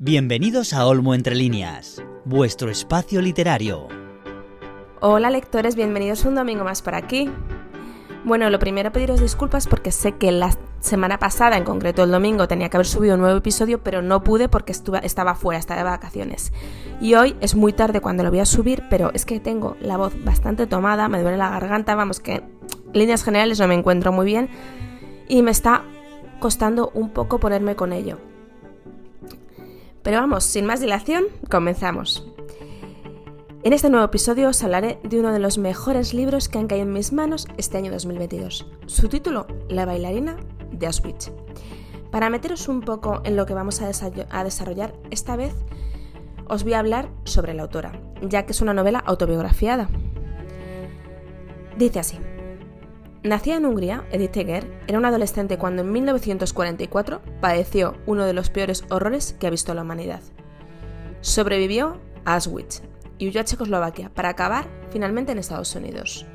Bienvenidos a Olmo Entre Líneas, vuestro espacio literario. Hola lectores, bienvenidos un domingo más por aquí. Bueno, lo primero pediros disculpas porque sé que la semana pasada, en concreto el domingo, tenía que haber subido un nuevo episodio, pero no pude porque estaba fuera, estaba de vacaciones. Y hoy es muy tarde cuando lo voy a subir, pero es que tengo la voz bastante tomada, me duele la garganta, vamos que líneas generales no me encuentro muy bien y me está costando un poco ponerme con ello. Pero vamos, sin más dilación, comenzamos. En este nuevo episodio os hablaré de uno de los mejores libros que han caído en mis manos este año 2022. Su título, La bailarina de Auschwitz. Para meteros un poco en lo que vamos a desarrollar esta vez, os voy a hablar sobre la autora, ya que es una novela autobiografiada. Dice así. Nacida en Hungría, Edith Eger era una adolescente cuando en 1944 padeció uno de los peores horrores que ha visto la humanidad. Sobrevivió a Auschwitz y huyó a Checoslovaquia para acabar finalmente en Estados Unidos.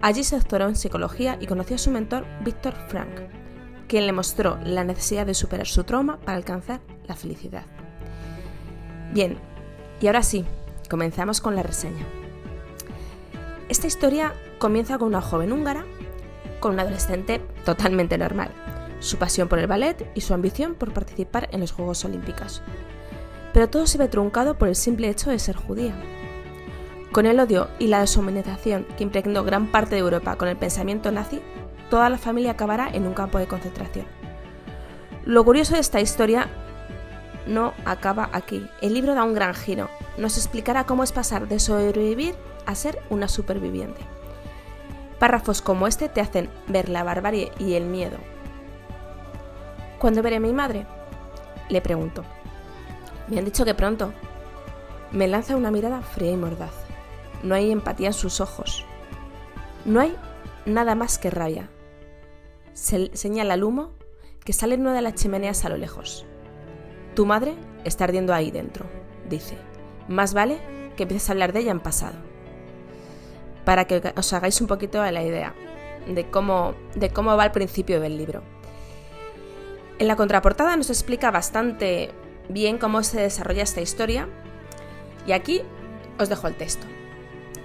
Allí se doctoró en psicología y conoció a su mentor Víctor Frank, quien le mostró la necesidad de superar su trauma para alcanzar la felicidad. Bien, y ahora sí, comenzamos con la reseña. Esta historia comienza con una joven húngara con un adolescente totalmente normal, su pasión por el ballet y su ambición por participar en los Juegos Olímpicos. Pero todo se ve truncado por el simple hecho de ser judía. Con el odio y la deshumanización que impregnó gran parte de Europa con el pensamiento nazi, toda la familia acabará en un campo de concentración. Lo curioso de esta historia no acaba aquí. El libro da un gran giro. Nos explicará cómo es pasar de sobrevivir a ser una superviviente. Párrafos como este te hacen ver la barbarie y el miedo. ¿Cuándo veré a mi madre? Le pregunto. Me han dicho que pronto. Me lanza una mirada fría y mordaz. No hay empatía en sus ojos. No hay nada más que rabia. Se señala el humo que sale en una de las chimeneas a lo lejos. Tu madre está ardiendo ahí dentro, dice. Más vale que empieces a hablar de ella en pasado para que os hagáis un poquito de la idea de cómo, de cómo va el principio del libro. En la contraportada nos explica bastante bien cómo se desarrolla esta historia y aquí os dejo el texto.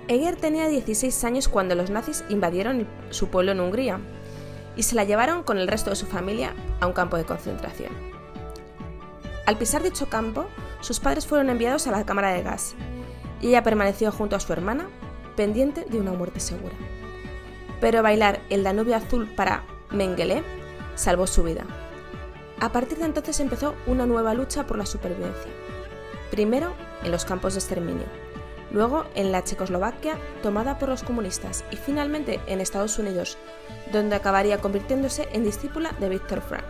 Eger tenía 16 años cuando los nazis invadieron su pueblo en Hungría y se la llevaron con el resto de su familia a un campo de concentración. Al pisar dicho campo, sus padres fueron enviados a la cámara de gas y ella permaneció junto a su hermana pendiente de una muerte segura. Pero bailar el Danubio Azul para Mengele salvó su vida. A partir de entonces empezó una nueva lucha por la supervivencia. Primero en los campos de exterminio, luego en la Checoslovaquia tomada por los comunistas y finalmente en Estados Unidos, donde acabaría convirtiéndose en discípula de Víctor Frank.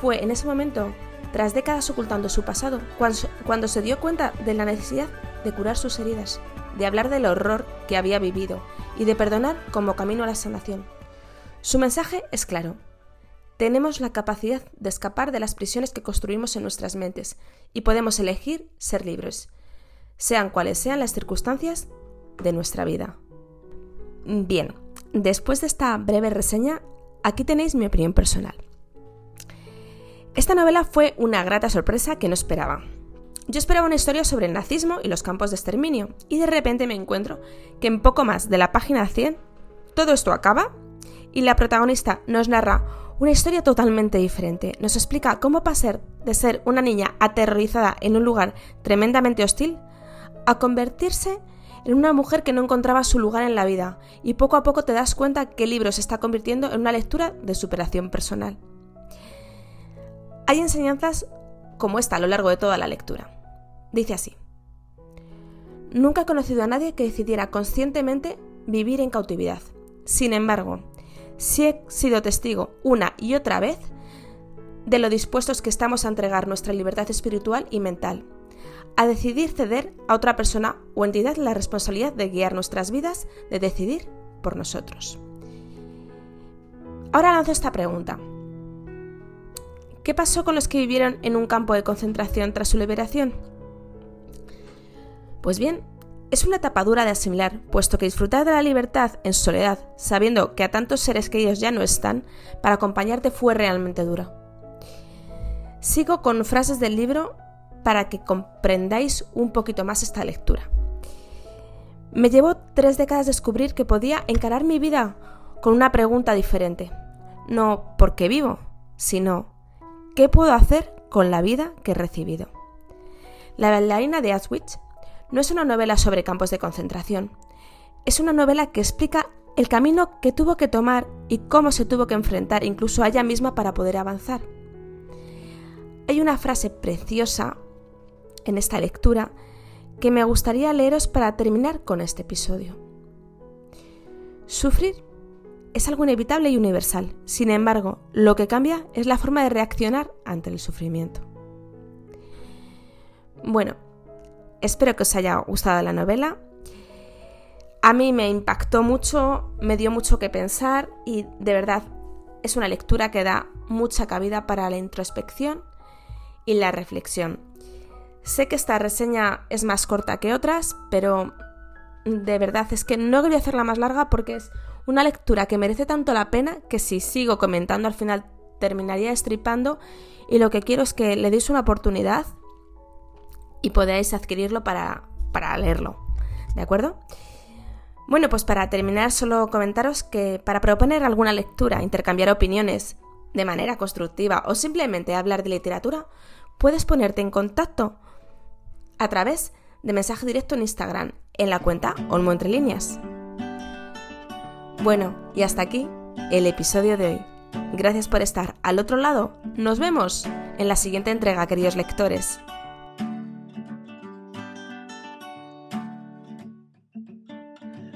Fue en ese momento, tras décadas ocultando su pasado, cuando, se dio cuenta de la necesidad de curar sus heridas de hablar del horror que había vivido y de perdonar como camino a la sanación. Su mensaje es claro. Tenemos la capacidad de escapar de las prisiones que construimos en nuestras mentes y podemos elegir ser libres, sean cuales sean las circunstancias de nuestra vida. Bien, después de esta breve reseña, aquí tenéis mi opinión personal. Esta novela fue una grata sorpresa que no esperaba. Yo esperaba una historia sobre el nazismo y los campos de exterminio, y de repente me encuentro que en poco más de la página 100 todo esto acaba y la protagonista nos narra una historia totalmente diferente. Nos explica cómo pasar de ser una niña aterrorizada en un lugar tremendamente hostil a convertirse en una mujer que no encontraba su lugar en la vida y poco a poco te das cuenta que el libro se está convirtiendo en una lectura de superación personal. Hay enseñanzas como esta a lo largo de toda la lectura. Dice así. Nunca he conocido a nadie que decidiera conscientemente vivir en cautividad. Sin embargo, sí he sido testigo una y otra vez de lo dispuestos que estamos a entregar nuestra libertad espiritual y mental, a decidir ceder a otra persona o entidad la responsabilidad de guiar nuestras vidas, de decidir por nosotros. Ahora lanzo esta pregunta. ¿Qué pasó con los que vivieron en un campo de concentración tras su liberación? Pues bien, es una etapa dura de asimilar, puesto que disfrutar de la libertad en soledad, sabiendo que a tantos seres queridos ya no están, para acompañarte fue realmente duro. Sigo con frases del libro para que comprendáis un poquito más esta lectura. Me llevó tres décadas descubrir que podía encarar mi vida con una pregunta diferente. No por qué vivo, sino ¿qué puedo hacer con la vida que he recibido? La bailarina de Auschwitz no es una novela sobre campos de concentración. Es una novela que explica el camino que tuvo que tomar y cómo se tuvo que enfrentar incluso a ella misma para poder avanzar. Hay una frase preciosa en esta lectura que me gustaría leeros para terminar con este episodio. Sufrir es algo inevitable y universal. Sin embargo, lo que cambia es la forma de reaccionar ante el sufrimiento. Bueno, espero que os haya gustado la novela. A mí me impactó mucho, me dio mucho que pensar y de verdad es una lectura que da mucha cabida para la introspección y la reflexión. Sé que esta reseña es más corta que otras, pero de verdad es que no quería hacerla más larga porque es una lectura que merece tanto la pena que si sigo comentando al final terminaría estripando y lo que quiero es que le deis una oportunidad y podáis adquirirlo para, para leerlo. ¿De acuerdo? Bueno, pues para terminar solo comentaros que para proponer alguna lectura, intercambiar opiniones de manera constructiva o simplemente hablar de literatura, puedes ponerte en contacto a través de mensaje directo en Instagram en la cuenta Olmo Entre Líneas. Bueno, y hasta aquí el episodio de hoy. Gracias por estar al otro lado. Nos vemos en la siguiente entrega, queridos lectores.